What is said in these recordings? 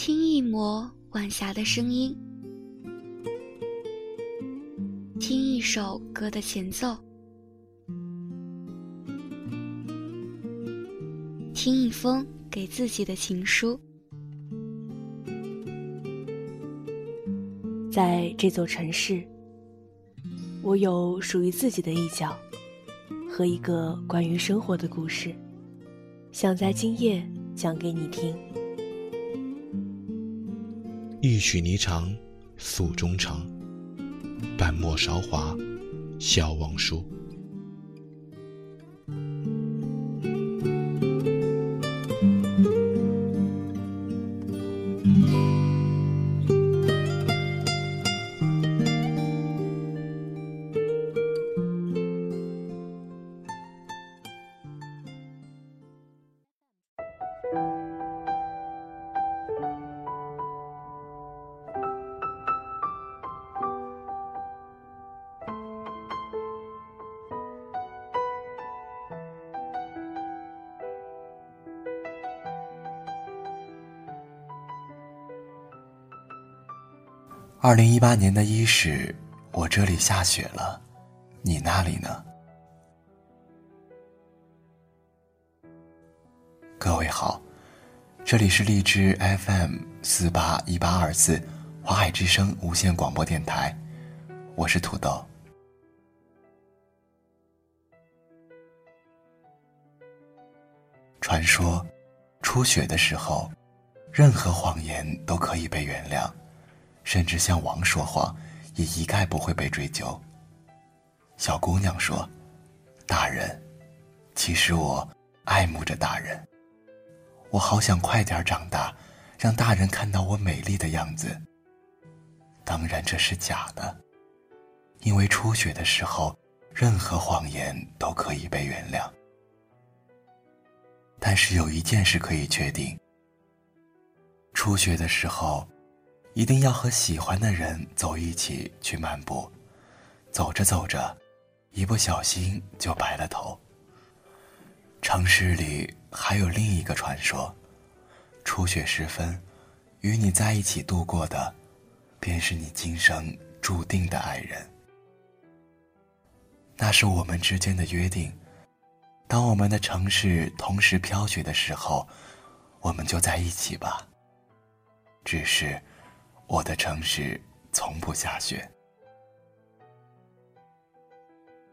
听一抹晚霞的声音，听一首歌的前奏，听一封给自己的情书。在这座城市，我有属于自己的一角和一个关于生活的故事，想在今夜讲给你听。一曲霓裳诉衷肠，半陌韶华笑忘书。二零一八年的伊始，我这里下雪了，你那里呢？各位好，这里是荔枝 FM 四八一八二四华海之声无线广播电台，我是土豆。传说，初雪的时候，任何谎言都可以被原谅。甚至向王说谎，也一概不会被追究。小姑娘说：“大人，其实我爱慕着大人，我好想快点长大，让大人看到我美丽的样子。”当然这是假的，因为初雪的时候，任何谎言都可以被原谅。但是有一件事可以确定：初雪的时候。一定要和喜欢的人走一起去漫步，走着走着，一不小心就白了头。城市里还有另一个传说：初雪时分，与你在一起度过的，便是你今生注定的爱人。那是我们之间的约定。当我们的城市同时飘雪的时候，我们就在一起吧。只是。我的城市从不下雪，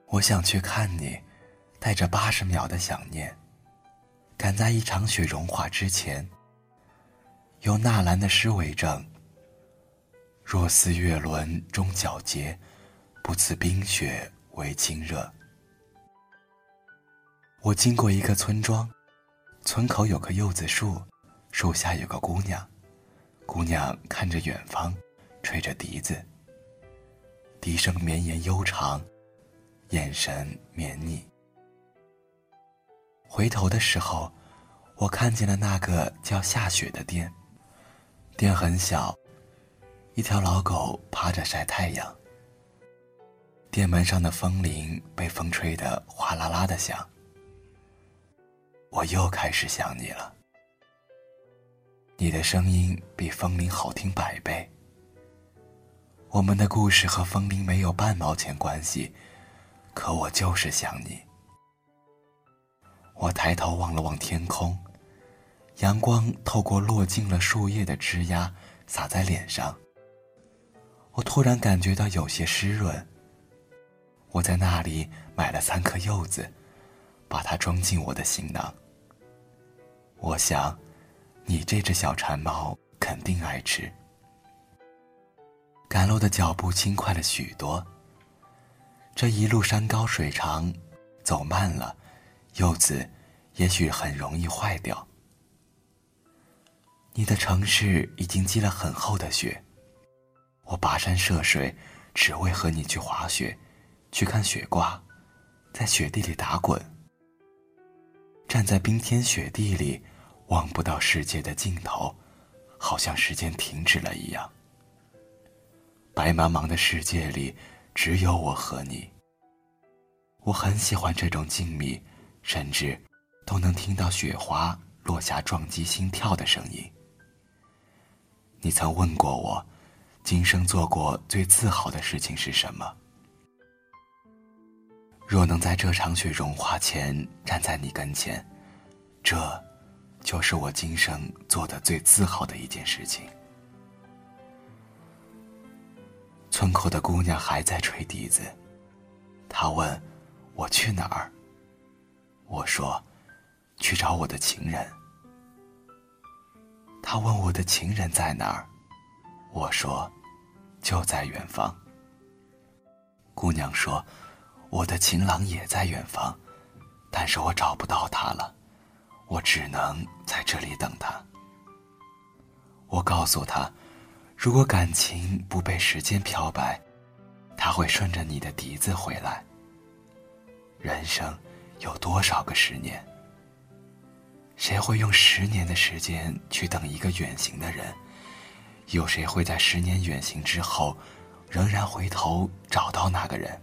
我想去看你，带着八十秒的想念，赶在一场雪融化之前。有纳兰的诗为证：“若似月轮终皎洁，不辞冰雪为清热。”我经过一个村庄，村口有棵柚子树，树下有个姑娘。姑娘看着远方，吹着笛子。笛声绵延悠长，眼神绵腻。回头的时候，我看见了那个叫下雪的店。店很小，一条老狗趴着晒太阳。店门上的风铃被风吹得哗啦啦的响。我又开始想你了。你的声音比风铃好听百倍。我们的故事和风铃没有半毛钱关系，可我就是想你。我抬头望了望天空，阳光透过落进了树叶的枝桠洒在脸上。我突然感觉到有些湿润。我在那里买了三颗柚子，把它装进我的行囊。我想。你这只小馋猫肯定爱吃。赶路的脚步轻快了许多。这一路山高水长，走慢了，柚子也许很容易坏掉。你的城市已经积了很厚的雪，我跋山涉水，只为和你去滑雪，去看雪挂，在雪地里打滚，站在冰天雪地里。望不到世界的尽头，好像时间停止了一样。白茫茫的世界里，只有我和你。我很喜欢这种静谧，甚至都能听到雪花落下撞击心跳的声音。你曾问过我，今生做过最自豪的事情是什么？若能在这场雪融化前站在你跟前，这，就是我今生做的最自豪的一件事情。村口的姑娘还在吹笛子，她问：“我去哪儿？”我说：“去找我的情人。”她问我的情人在哪儿？我说：“就在远方。”姑娘说：“我的情郎也在远方，但是我找不到他了，我只能在这里等他。”我告诉他。如果感情不被时间漂白，他会顺着你的笛子回来。人生有多少个十年？谁会用十年的时间去等一个远行的人？有谁会在十年远行之后，仍然回头找到那个人？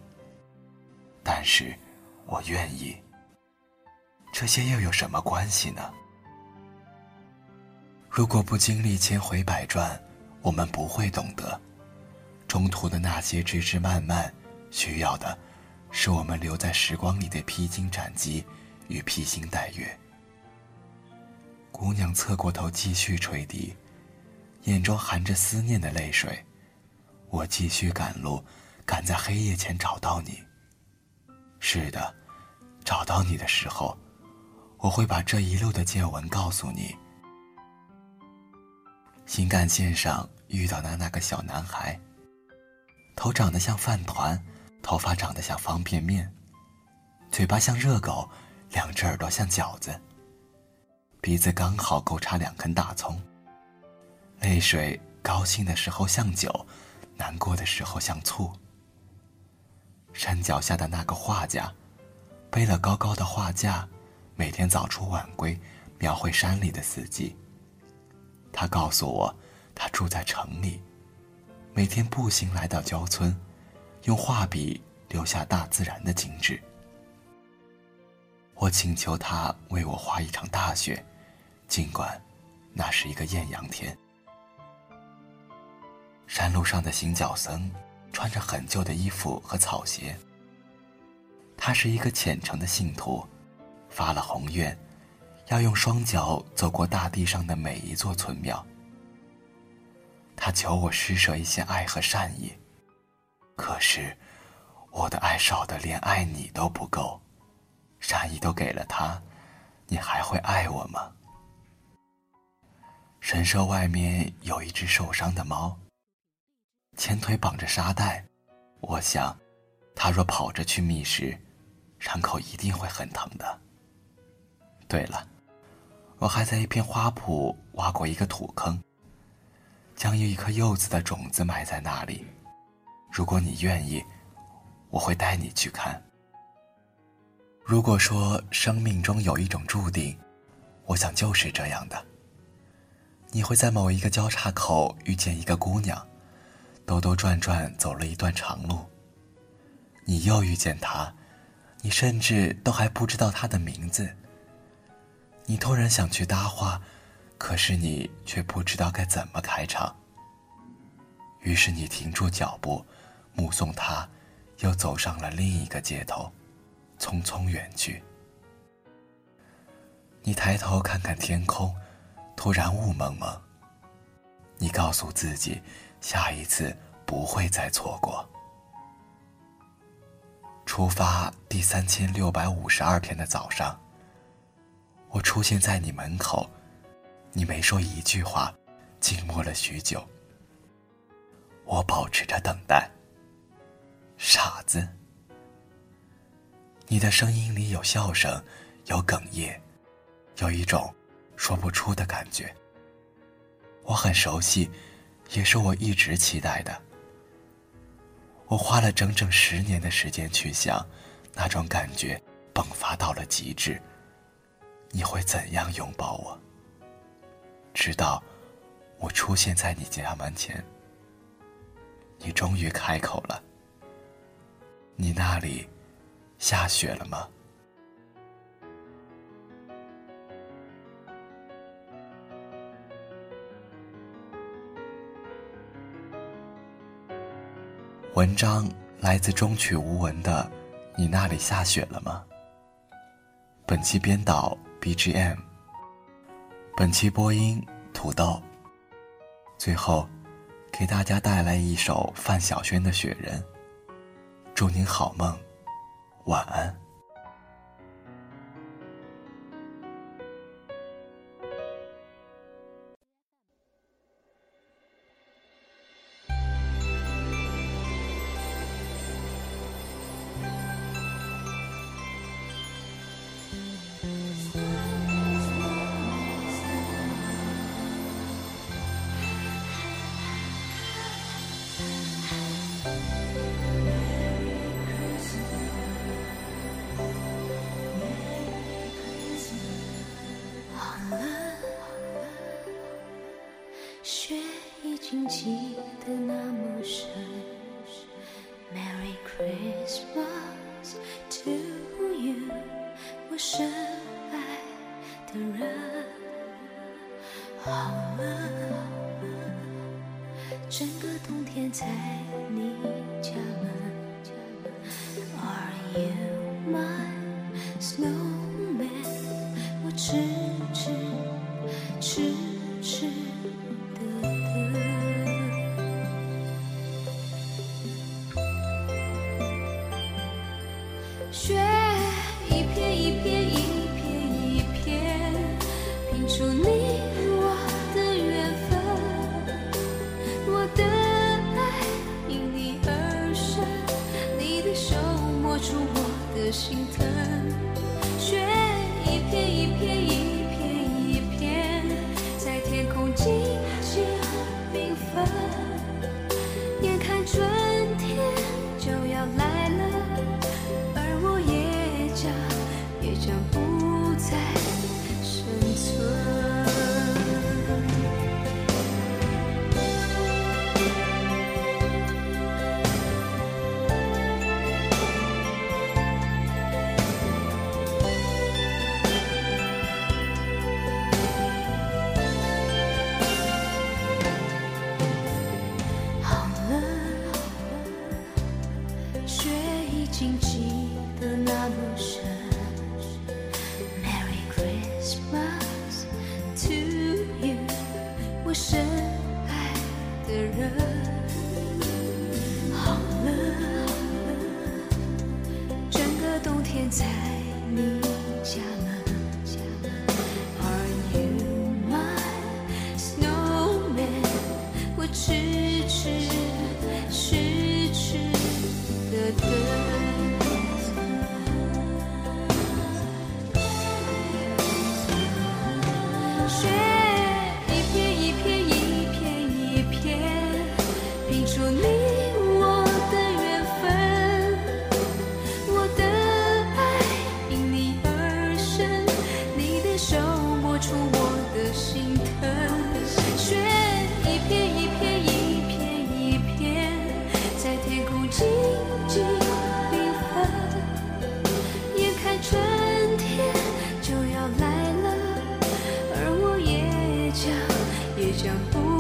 但是，我愿意。这些又有什么关系呢？如果不经历千回百转。我们不会懂得，中途的那些枝枝蔓蔓，需要的，是我们留在时光里的披荆斩棘与披星戴月。姑娘侧过头继续吹笛，眼中含着思念的泪水。我继续赶路，赶在黑夜前找到你。是的，找到你的时候，我会把这一路的见闻告诉你。新干线上遇到的那个小男孩，头长得像饭团，头发长得像方便面，嘴巴像热狗，两只耳朵像饺子，鼻子刚好够插两根大葱。泪水高兴的时候像酒，难过的时候像醋。山脚下的那个画家，背了高高的画架，每天早出晚归，描绘山里的四季。他告诉我，他住在城里，每天步行来到郊村，用画笔留下大自然的景致。我请求他为我画一场大雪，尽管那是一个艳阳天。山路上的行脚僧穿着很旧的衣服和草鞋。他是一个虔诚的信徒，发了宏愿。要用双脚走过大地上的每一座村庙。他求我施舍一些爱和善意，可是我的爱少的连爱你都不够，善意都给了他，你还会爱我吗？神社外面有一只受伤的猫，前腿绑着沙袋，我想，它若跑着去觅食，伤口一定会很疼的。对了。我还在一片花圃挖过一个土坑，将有一颗柚子的种子埋在那里。如果你愿意，我会带你去看。如果说生命中有一种注定，我想就是这样的。你会在某一个交叉口遇见一个姑娘，兜兜转转走了一段长路。你又遇见她，你甚至都还不知道她的名字。你突然想去搭话，可是你却不知道该怎么开场。于是你停住脚步，目送他，又走上了另一个街头，匆匆远去。你抬头看看天空，突然雾蒙蒙。你告诉自己，下一次不会再错过。出发第三千六百五十二天的早上。我出现在你门口，你没说一句话，静默了许久。我保持着等待。傻子，你的声音里有笑声，有哽咽，有一种说不出的感觉。我很熟悉，也是我一直期待的。我花了整整十年的时间去想，那种感觉迸发到了极致。你会怎样拥抱我？直到我出现在你家门前你终于开口了。你那里下雪了吗？文章来自中曲无闻的你那里下雪了吗？本期编导 bgm 本期播音土豆。最后给大家带来一首范晓萱的雪人。祝您好梦晚安。起。说你我的缘分我的爱因你而生你的手摸出我的心疼。雪一片一片一片一片在天空静静缤纷眼看春天就要来了而我也将也将不